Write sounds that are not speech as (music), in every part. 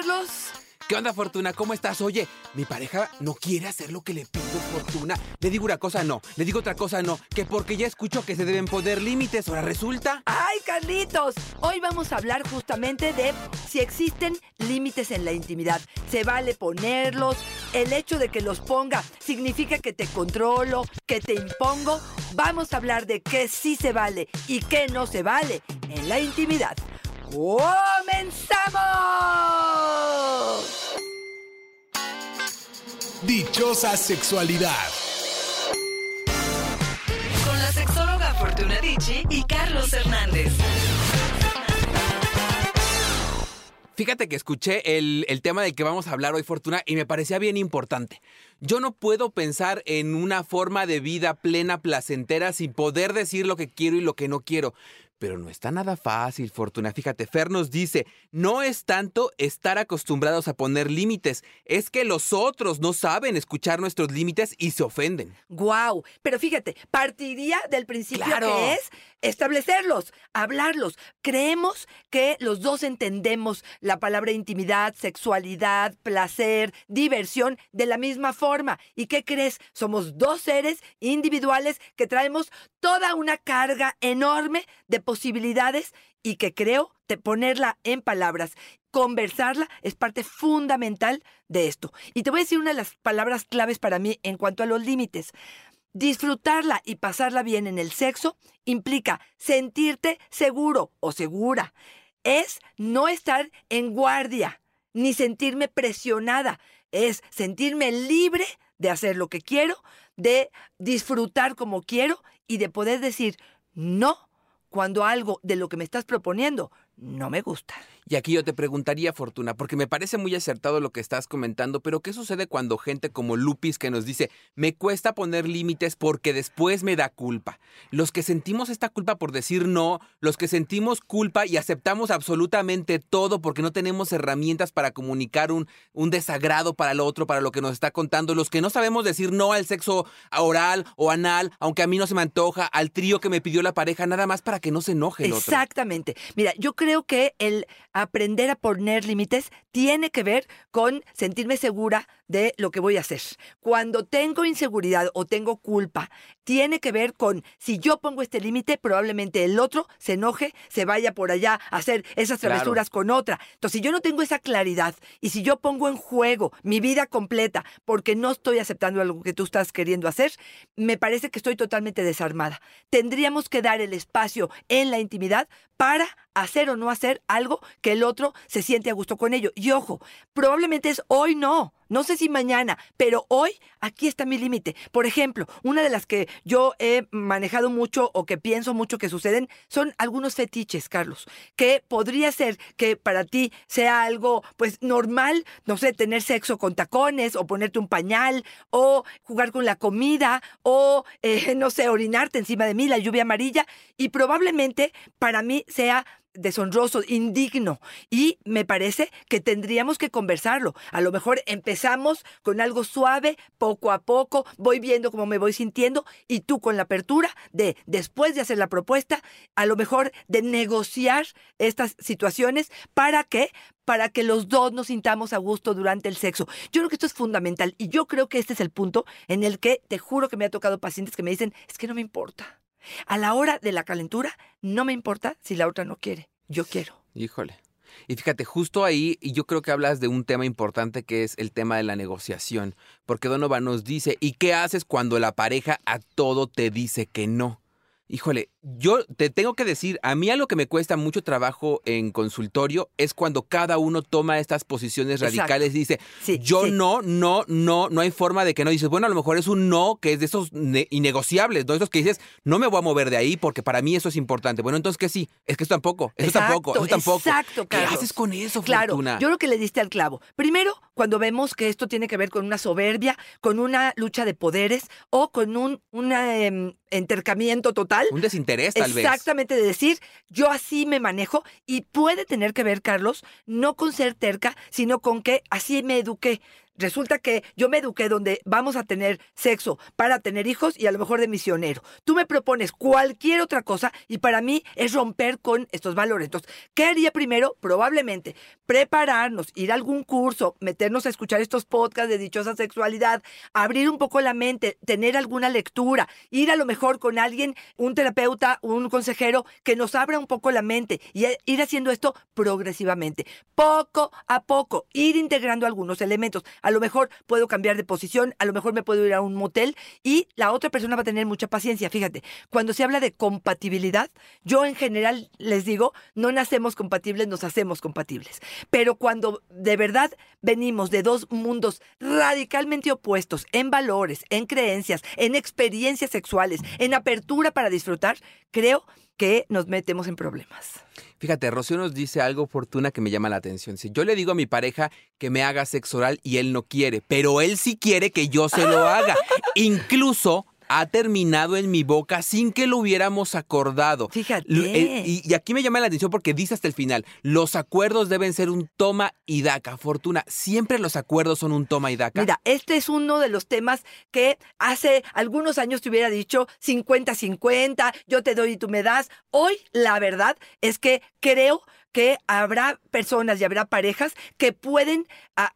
Carlos? ¿Qué onda, Fortuna? ¿Cómo estás? Oye, mi pareja no quiere hacer lo que le pido, Fortuna. Le digo una cosa, no. Le digo otra cosa, no. Que porque ya escucho que se deben poner límites, ahora resulta. ¡Ay, Carlitos! Hoy vamos a hablar justamente de si existen límites en la intimidad. ¿Se vale ponerlos? ¿El hecho de que los ponga significa que te controlo, que te impongo? Vamos a hablar de qué sí se vale y qué no se vale en la intimidad. ¡Comenzamos! Dichosa sexualidad. Con la sexóloga Fortuna Dicci y Carlos Hernández. Fíjate que escuché el, el, tema del que vamos a hablar hoy, Fortuna, y me parecía bien importante. Yo no puedo pensar en una forma de vida plena, placentera, sin poder decir lo que quiero y lo que no quiero. Pero no está nada fácil, Fortuna. Fíjate, Fer nos dice, no es tanto estar acostumbrados a poner límites, es que los otros no saben escuchar nuestros límites y se ofenden. ¡Guau! Pero fíjate, partiría del principio Claro. que es establecerlos, hablarlos. Creemos que los dos entendemos la palabra intimidad, sexualidad, placer, diversión de la misma forma. ¿Y qué crees? Somos dos seres individuales que traemos toda una carga enorme de posibilidades y que creo de ponerla en palabras, conversarla es parte fundamental de esto. Y te voy a decir una de las palabras claves para mí en cuanto a los límites. Disfrutarla y pasarla bien en el sexo implica sentirte seguro o segura. Es no estar en guardia, ni sentirme presionada. Es sentirme libre de hacer lo que quiero, de disfrutar como quiero y de poder decir no cuando algo de lo que me estás proponiendo no me gusta. Y aquí yo te preguntaría, Fortuna, porque me parece muy acertado lo que estás comentando, pero ¿qué sucede cuando gente como Lupis que nos dice, me cuesta poner límites porque después me da culpa? Los que sentimos esta culpa por decir no, los que sentimos culpa y aceptamos absolutamente todo porque no tenemos herramientas para comunicar un, un desagrado para el otro, para lo que nos está contando, los que no sabemos decir no al sexo oral o anal, aunque a mí no se me antoja, al trío que me pidió la pareja, nada más para que no se enoje el. Exactamente. Mira, yo creo que el aprender a poner límites tiene que ver con sentirme segura de lo que voy a hacer. Cuando tengo inseguridad o tengo culpa, tiene que ver con si yo pongo este límite, probablemente el otro se enoje, se vaya por allá a hacer esas Claro. travesuras con otra. Entonces, si yo no tengo esa claridad y si yo pongo en juego mi vida completa porque no estoy aceptando algo que tú estás queriendo hacer, me parece que estoy totalmente desarmada. Tendríamos que dar el espacio en la intimidad para hacer o no hacer algo que el otro se siente a gusto con ello. Y ojo, probablemente es hoy no. No sé si mañana, pero hoy aquí está mi límite. Por ejemplo, una de las que yo he manejado mucho o que pienso mucho que suceden son algunos fetiches, Carlos, que podría ser que para ti sea algo pues normal, no sé, tener sexo con tacones o ponerte un pañal o jugar con la comida o eh, (laughs) no sé, orinarte encima de mí, la lluvia amarilla y probablemente para mí sea deshonroso, indigno. Y me parece que tendríamos que conversarlo. A lo mejor empezamos con algo suave, poco a poco, voy viendo cómo me voy sintiendo y tú con la apertura de, después de hacer la propuesta, a lo mejor de negociar estas situaciones para que para que los dos nos sintamos a gusto durante el sexo. Yo creo que esto es fundamental y yo creo que este es el punto en el que te juro que me ha tocado pacientes que me dicen, es que no me importa. A la hora de la calentura, no me importa si la otra no quiere. Yo quiero. Híjole. Y fíjate, justo ahí, y yo creo que hablas de un tema importante que es el tema de la negociación, porque Donovan nos dice, ¿y qué haces cuando la pareja a todo te dice que no? Híjole, yo te tengo que decir, a mí algo que me cuesta mucho trabajo en consultorio es cuando cada uno toma estas posiciones Exacto. radicales y dice, Sí, yo sí. no, no, no, no hay forma de que no. Dices, bueno, a lo mejor es un no que es de esos ne- innegociables, ¿no? Esos que dices, no me voy a mover de ahí porque para mí eso es importante. Bueno, entonces que sí, es que eso tampoco, eso tampoco, eso tampoco. Exacto, ¿Qué Carlos. haces con eso, Claro, Fortuna? yo creo que le diste al clavo. Primero, cuando vemos que esto tiene que ver con una soberbia, con una lucha de poderes o con un em, entercamiento total. Un desinterés, Exactamente, de decir, yo así me manejo y puede tener que ver, Carlos, no con ser terca, sino con que así me eduqué. Resulta que yo me eduqué donde vamos a tener sexo para tener hijos y a lo mejor de misionero. Tú me propones cualquier otra cosa y para mí es romper con estos valores. Entonces, ¿qué haría primero? Probablemente prepararnos, ir a algún curso, meternos a escuchar estos podcasts de dichosa sexualidad, abrir un poco la mente, tener alguna lectura, ir a lo mejor con alguien, un terapeuta, un consejero que nos abra un poco la mente y ir haciendo esto progresivamente, poco a poco, ir integrando algunos elementos. Lo mejor puedo cambiar de posición, a lo mejor me puedo ir a un motel y la otra persona va a tener mucha paciencia. Fíjate, cuando se habla de compatibilidad, yo en general les digo, no nacemos compatibles, nos hacemos compatibles. Pero cuando de verdad venimos de dos mundos radicalmente opuestos en valores, en creencias, en experiencias sexuales, en apertura para disfrutar, creo que nos metemos en problemas. Fíjate, Rocío nos dice algo fortuna que me llama la atención. Si yo le digo a mi pareja que me haga sexo oral y él no quiere, pero él sí quiere que yo se lo haga. (laughs) Incluso ha terminado en mi boca sin que lo hubiéramos acordado. Fíjate. Eh, y, aquí me llama la atención porque dice hasta el final, los acuerdos deben ser un toma y daca. Fortuna, siempre los acuerdos son un toma y daca. Mira, este es uno de los temas que hace algunos años te hubiera dicho 50-50, yo te doy y tú me das. Hoy la verdad es que creo que habrá personas y habrá parejas que pueden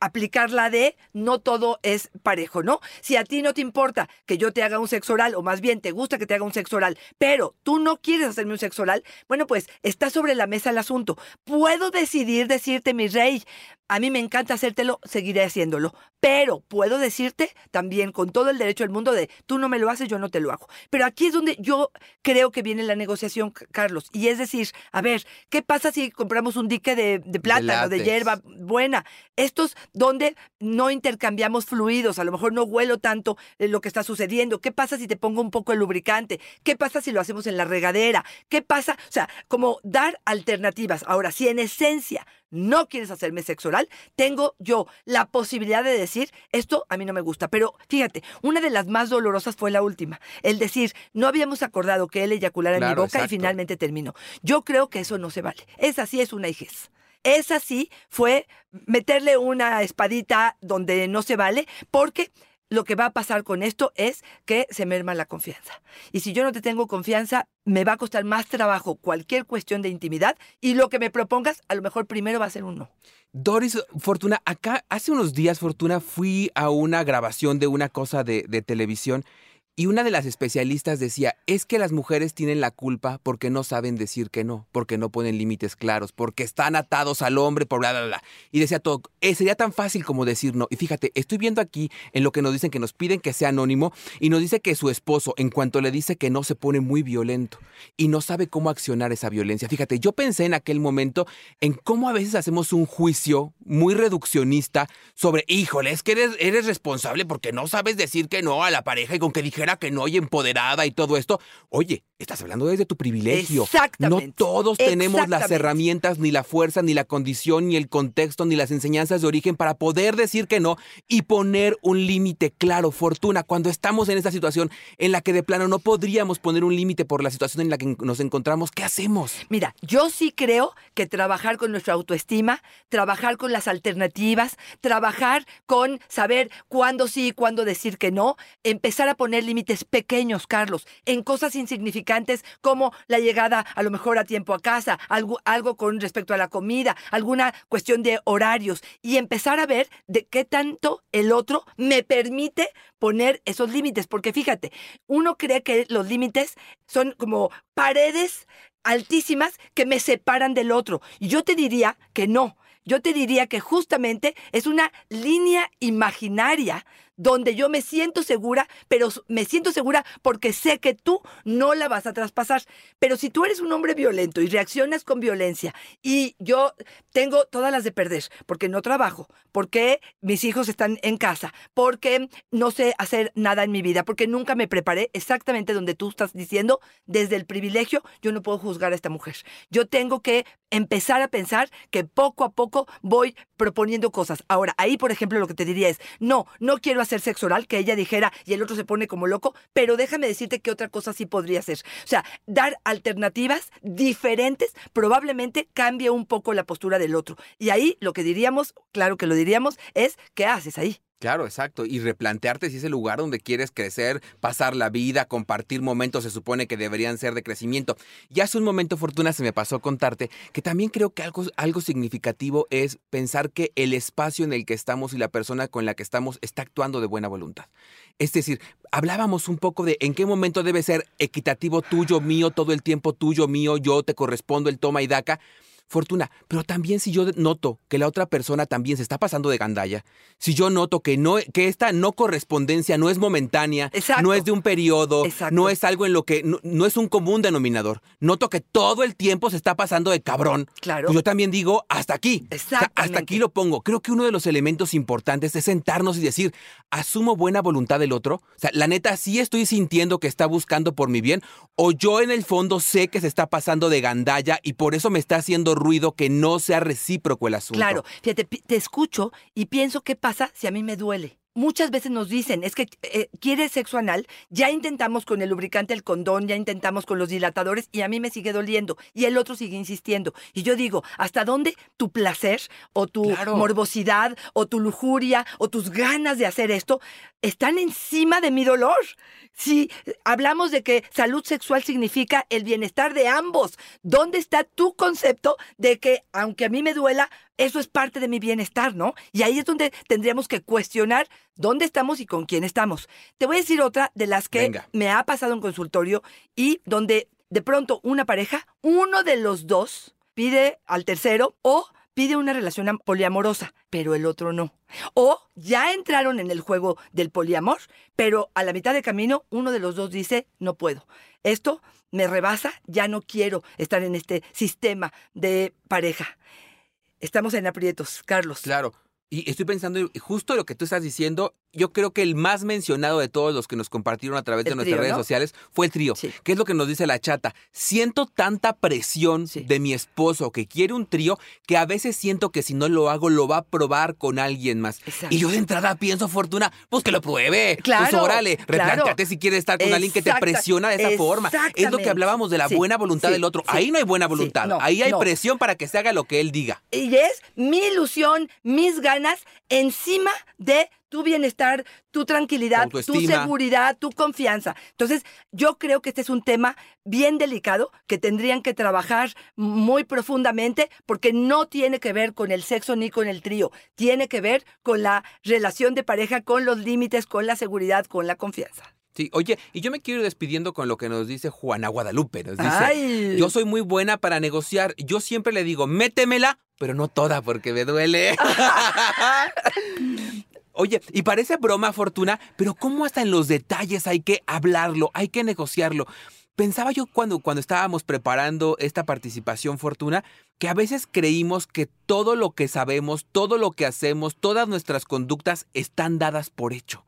aplicar la de no todo es parejo, ¿no? Si a ti no te importa que yo te haga un sexo oral, o más bien te gusta que te haga un sexo oral, pero tú no quieres hacerme un sexo oral, bueno, pues está sobre la mesa el asunto. Puedo decidir decirte, mi rey, a mí me encanta hacértelo, seguiré haciéndolo. Pero puedo decirte también con todo el derecho del mundo de tú no me lo haces, yo no te lo hago. Pero aquí es donde yo creo que viene la negociación, Carlos. Y es decir, a ver, ¿qué pasa si compramos un dique de, de plátano, de, de hierba buena? Estos donde no intercambiamos fluidos, a lo mejor no huelo tanto lo que está sucediendo. ¿Qué pasa si te pongo un poco de lubricante? ¿Qué pasa si lo hacemos en la regadera? ¿Qué pasa? O sea, como dar alternativas. Ahora, si en esencia no quieres hacerme sexo oral, tengo yo la posibilidad de decir, esto a mí no me gusta. Pero fíjate, una de las más dolorosas fue la última, el decir, no habíamos acordado que él eyaculara en mi boca y finalmente terminó. Yo creo que eso no se vale. Esa sí es una hijez. Esa sí fue meterle una espadita donde no se vale, porque lo que va a pasar con esto es que se merma la confianza. Y si yo no te tengo confianza, me va a costar más trabajo cualquier cuestión de intimidad y lo que me propongas, a lo mejor primero va a ser un no. Doris, Fortuna, acá hace unos días, Fortuna, fui a una grabación de una cosa de, de televisión y una de las especialistas decía, es que las mujeres tienen la culpa porque no saben decir que no, porque no ponen límites claros, porque están atados al hombre, por bla, bla, bla. Y decía todo, eh, sería tan fácil como decir no. Y fíjate, estoy viendo aquí en lo que nos dicen que nos piden que sea anónimo y nos dice que su esposo, en cuanto le dice que no, se pone muy violento y no sabe cómo accionar esa violencia. Fíjate, yo pensé en aquel momento en cómo a veces hacemos un juicio muy reduccionista sobre, híjole, es que eres, eres responsable porque no sabes decir que no a la pareja y con que dije que no y empoderada y todo esto. Oye, estás hablando desde tu privilegio. Exactamente. No todos tenemos las herramientas, ni la fuerza, ni la condición, ni el contexto, ni las enseñanzas de origen para poder decir que no y poner un límite claro. Fortuna, cuando estamos en esta situación en la que de plano no podríamos poner un límite por la situación en la que nos encontramos, ¿qué hacemos? Mira, yo sí creo que trabajar con nuestra autoestima, trabajar con las alternativas, trabajar con saber cuándo sí y cuándo decir que no, empezar a poner límites pequeños, Carlos, en cosas insignificantes como la llegada a lo mejor a tiempo a casa, algo, algo con respecto a la comida, alguna cuestión de horarios y empezar a ver de qué tanto el otro me permite poner esos límites, porque fíjate, uno cree que los límites son como paredes altísimas que me separan del otro. Y yo te diría que no. Yo te diría que justamente es una línea imaginaria donde yo me siento segura, pero me siento segura porque sé que tú no la vas a traspasar. Pero si tú eres un hombre violento y reaccionas con violencia y yo tengo todas las de perder, porque no trabajo, porque mis hijos están en casa, porque no sé hacer nada en mi vida, porque nunca me preparé exactamente donde tú estás diciendo, desde el privilegio, yo no puedo juzgar a esta mujer. Yo tengo que empezar a pensar que poco a poco voy proponiendo cosas. Ahora, ahí, por ejemplo, lo que te diría es, no, no quiero hacer sexo oral, que ella dijera y el otro se pone como loco, pero déjame decirte que otra cosa sí podría ser. O sea, dar alternativas diferentes probablemente cambie un poco la postura del otro. Y ahí lo que diríamos, claro que lo diríamos, es ¿qué haces ahí? Claro, exacto. Y replantearte si es el lugar donde quieres crecer, pasar la vida, compartir momentos, se supone que deberían ser de crecimiento. Y hace un momento, Fortuna, se me pasó contarte que también creo que algo, algo significativo es pensar que el espacio en el que estamos y la persona con la que estamos está actuando de buena voluntad. Es decir, hablábamos un poco de en qué momento debe ser equitativo tuyo, mío, todo el tiempo tuyo, mío, yo te correspondo el toma y daca. Fortuna, pero también si yo noto que la otra persona también se está pasando de gandalla, si yo noto que no que esta no correspondencia no es momentánea, Exacto. no es de un periodo, Exacto. no es algo en lo que no, no es un común denominador. Noto que todo el tiempo se está pasando de cabrón. Claro. Pues yo también digo hasta aquí. O sea, hasta aquí lo pongo. Creo que uno de los elementos importantes es sentarnos y decir, asumo buena voluntad del otro. O sea, la neta sí estoy sintiendo que está buscando por mi bien o yo en el fondo sé que se está pasando de gandalla y por eso me está haciendo ruido que no sea recíproco el asunto. Claro, fíjate, te escucho y pienso qué pasa si a mí me duele. Muchas veces nos dicen, es que eh, quieres sexo anal, ya intentamos con el lubricante, el condón, ya intentamos con los dilatadores y a mí me sigue doliendo y el otro sigue insistiendo. Y yo digo, ¿hasta dónde tu placer o tu Claro. morbosidad o tu lujuria o tus ganas de hacer esto están encima de mi dolor? Si hablamos de que salud sexual significa el bienestar de ambos, ¿dónde está tu concepto de que aunque a mí me duela, eso es parte de mi bienestar, ¿no? Y ahí es donde tendríamos que cuestionar dónde estamos y con quién estamos. Te voy a decir otra de las que Venga. me ha pasado en consultorio y donde de pronto una pareja, uno de los dos pide al tercero o pide una relación am- poliamorosa, pero el otro no. O ya entraron en el juego del poliamor, pero a la mitad de camino uno de los dos dice, no puedo. Esto me rebasa, ya no quiero estar en este sistema de pareja. Estamos en aprietos, Carlos. Claro. Y estoy pensando en- justo lo que tú estás diciendo. Yo creo que el más mencionado de todos los que nos compartieron a través de nuestras trío, redes ¿no? sociales fue el trío. Sí. ¿Qué es lo que nos dice la chata? Siento tanta presión Sí. de mi esposo que quiere un trío que a veces siento que si no lo hago lo va a probar con alguien más. Exacto. Y yo de entrada pienso, Fortuna, pues que lo pruebe. Claro, Pues órale, claro. replanteate si quieres estar con alguien que te presiona de esa forma. Es lo que hablábamos de la Sí, buena voluntad del otro. Ahí no hay buena voluntad. no, Ahí hay no. presión para que se haga lo que él diga. Y es mi ilusión, mis ganas encima de tu bienestar, tu tranquilidad, tu seguridad, tu confianza. Entonces, yo creo que este es un tema bien delicado que tendrían que trabajar muy profundamente porque no tiene que ver con el sexo ni con el trío, tiene que ver con la relación de pareja, con los límites, con la seguridad, con la confianza. Sí, oye, y yo me quiero ir despidiendo con lo que nos dice Juana Guadalupe. Nos dice, Ay. yo soy muy buena para negociar. Yo siempre le digo, métemela, pero no toda porque me duele. (laughs) Oye, y parece broma, Fortuna, pero ¿cómo hasta en los detalles hay que hablarlo, hay que negociarlo? Pensaba yo cuando, cuando estábamos preparando esta participación, Fortuna, que a veces creímos que todo lo que sabemos, todo lo que hacemos, todas nuestras conductas están dadas por hecho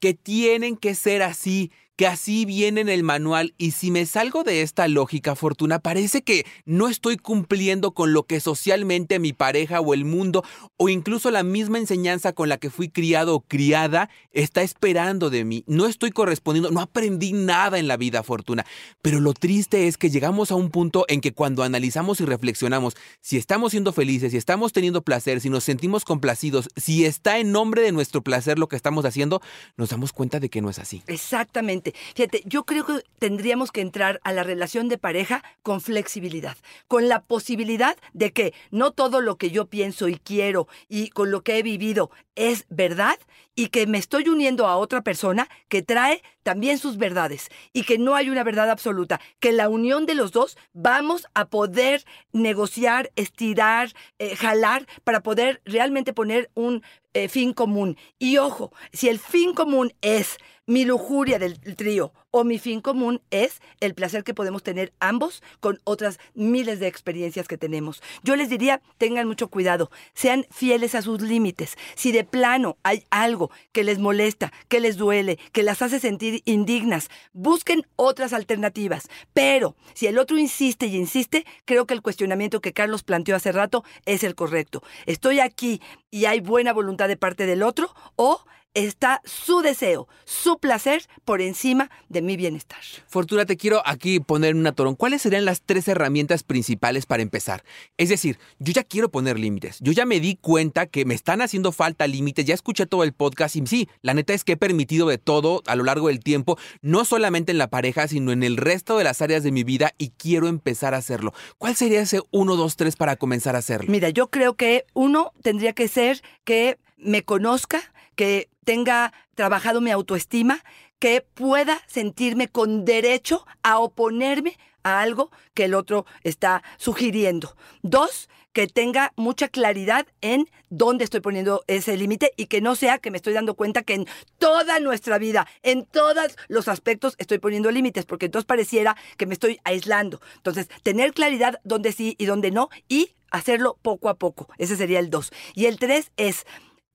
que tienen que ser así, que así viene en el manual y si me salgo de esta lógica, Fortuna, parece que no estoy cumpliendo con lo que socialmente mi pareja o el mundo o incluso la misma enseñanza con la que fui criado o criada está esperando de mí. No estoy correspondiendo, no aprendí nada en la vida, Fortuna. Pero lo triste es que llegamos a un punto en que cuando analizamos y reflexionamos si estamos siendo felices, si estamos teniendo placer, si nos sentimos complacidos, si está en nombre de nuestro placer lo que estamos haciendo, nos damos cuenta de que no es así. Exactamente. Fíjate, yo creo que tendríamos que entrar a la relación de pareja con flexibilidad, con la posibilidad de que no todo lo que yo pienso y quiero y con lo que he vivido es verdad y que me estoy uniendo a otra persona que trae también sus verdades y que no hay una verdad absoluta, que la unión de los dos vamos a poder negociar, estirar, eh, jalar para poder realmente poner un eh, fin común. Y ojo, si el fin común es mi lujuria del trío o mi fin común es el placer que podemos tener ambos con otras miles de experiencias que tenemos. Yo les diría, tengan mucho cuidado, sean fieles a sus límites. Si de plano hay algo que les molesta, que les duele, que las hace sentir indignas, busquen otras alternativas. Pero si el otro insiste y insiste, creo que el cuestionamiento que Carlos planteó hace rato es el correcto. ¿Estoy aquí y hay buena voluntad de parte del otro o está su deseo, su placer por encima de mi bienestar. Fortuna, te quiero aquí poner un atorón. ¿Cuáles serían las tres herramientas principales para empezar? Es decir, yo ya quiero poner límites. Yo ya me di cuenta que me están haciendo falta límites. Ya escuché todo el podcast y sí, la neta es que he permitido de todo a lo largo del tiempo, no solamente en la pareja, sino en el resto de las áreas de mi vida y quiero empezar a hacerlo. ¿Cuál sería ese 1, 2, 3 para comenzar a hacerlo? Mira, yo creo que uno tendría que ser que me conozca, que tenga trabajado mi autoestima, que pueda sentirme con derecho a oponerme a algo que el otro está sugiriendo. Dos, que tenga mucha claridad en dónde estoy poniendo ese límite y que no sea que me estoy dando cuenta que en toda nuestra vida, en todos los aspectos estoy poniendo límites, porque entonces pareciera que me estoy aislando. Entonces, tener claridad dónde sí y dónde no y hacerlo poco a poco. Ese sería el dos. Y el tres es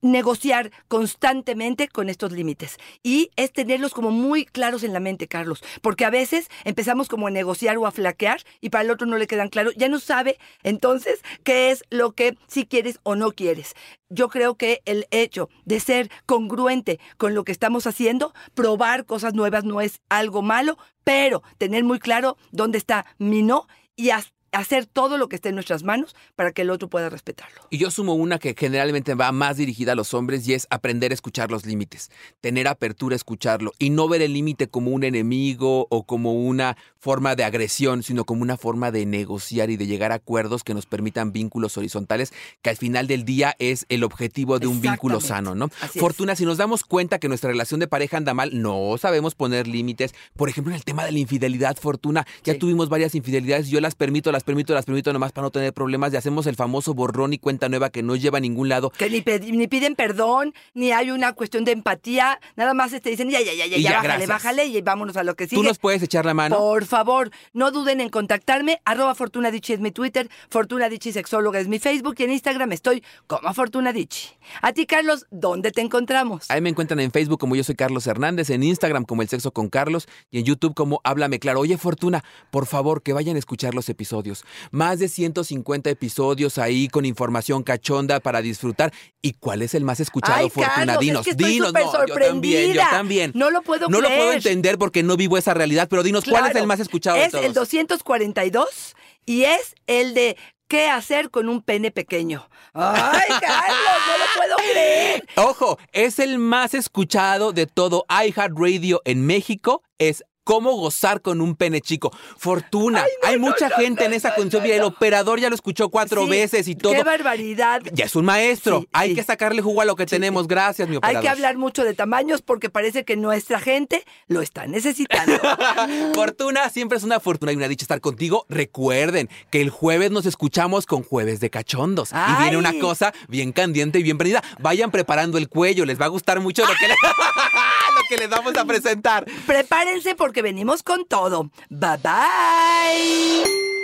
negociar constantemente con estos límites y es tenerlos como muy claros en la mente, Carlos, porque a veces empezamos como a negociar o a flaquear y para el otro no le quedan claros, ya no sabe entonces qué es lo que sí quieres o no quieres. Yo creo que el hecho de ser congruente con lo que estamos haciendo, probar cosas nuevas no es algo malo, pero tener muy claro dónde está mi no y hasta hacer todo lo que esté en nuestras manos para que el otro pueda respetarlo. Y yo sumo una que generalmente va más dirigida a los hombres y es aprender a escuchar los límites, tener apertura a escucharlo y no ver el límite como un enemigo o como una forma de agresión, sino como una forma de negociar y de llegar a acuerdos que nos permitan vínculos horizontales, que al final del día es el objetivo de un vínculo sano, ¿no? Fortuna, si nos damos cuenta que nuestra relación de pareja anda mal, no sabemos poner límites. Por ejemplo, en el tema de la infidelidad, Fortuna, ya tuvimos varias infidelidades, yo las permito, las permito, las permito nomás para no tener problemas y hacemos el famoso borrón y cuenta nueva que no lleva a ningún lado. Que ni, ni piden perdón, ni hay una cuestión de empatía, nada más te dicen, ya, ya, ya, ya, ya, bájale, bájale y vámonos a lo que sigue. ¿Tú nos puedes echar la mano? Por favor, no duden en contactarme, arroba Fortuna es mi Twitter, Fortuna Sexóloga es mi Facebook y en Instagram estoy como Fortuna A ti, Carlos, ¿dónde te encontramos? Ahí me encuentran en Facebook como yo soy Carlos Hernández, en Instagram como El Sexo con Carlos y en YouTube como Háblame Claro. Oye, Fortuna, por favor, que vayan a escuchar los episodios. Más de 150 episodios ahí con información cachonda para disfrutar. ¿Y cuál es el más escuchado, Ay, Fortuna? Carlos, dinos, es que dinos. No, yo también, yo también. No lo puedo No creer. lo puedo entender porque no vivo esa realidad, pero dinos, ¿cuál es el más escuchado es de todos? el 242 y es el de ¿Qué hacer con un pene pequeño? ¡Ay, (laughs) Carlos! ¡No lo puedo creer! Ojo, es el más escuchado de todo iHeartRadio en México. Es cómo gozar con un pene chico. Fortuna, hay mucha gente en esa condición. Mira, el operador ya lo escuchó cuatro veces y todo. ¡Qué barbaridad! Ya es un maestro. Sí, hay sí. que sacarle jugo a lo que tenemos. Gracias, mi operador. Hay que hablar mucho de tamaños porque parece que nuestra gente lo está necesitando. (laughs) fortuna, siempre es una fortuna y una dicha estar contigo. Recuerden que el jueves nos escuchamos con Jueves de Cachondos. Y viene una cosa bien candiente y bien prendida. Vayan preparando el cuello, les va a gustar mucho lo que, le- lo (laughs) que les vamos a presentar. Prepárense porque venimos con todo. Bye bye.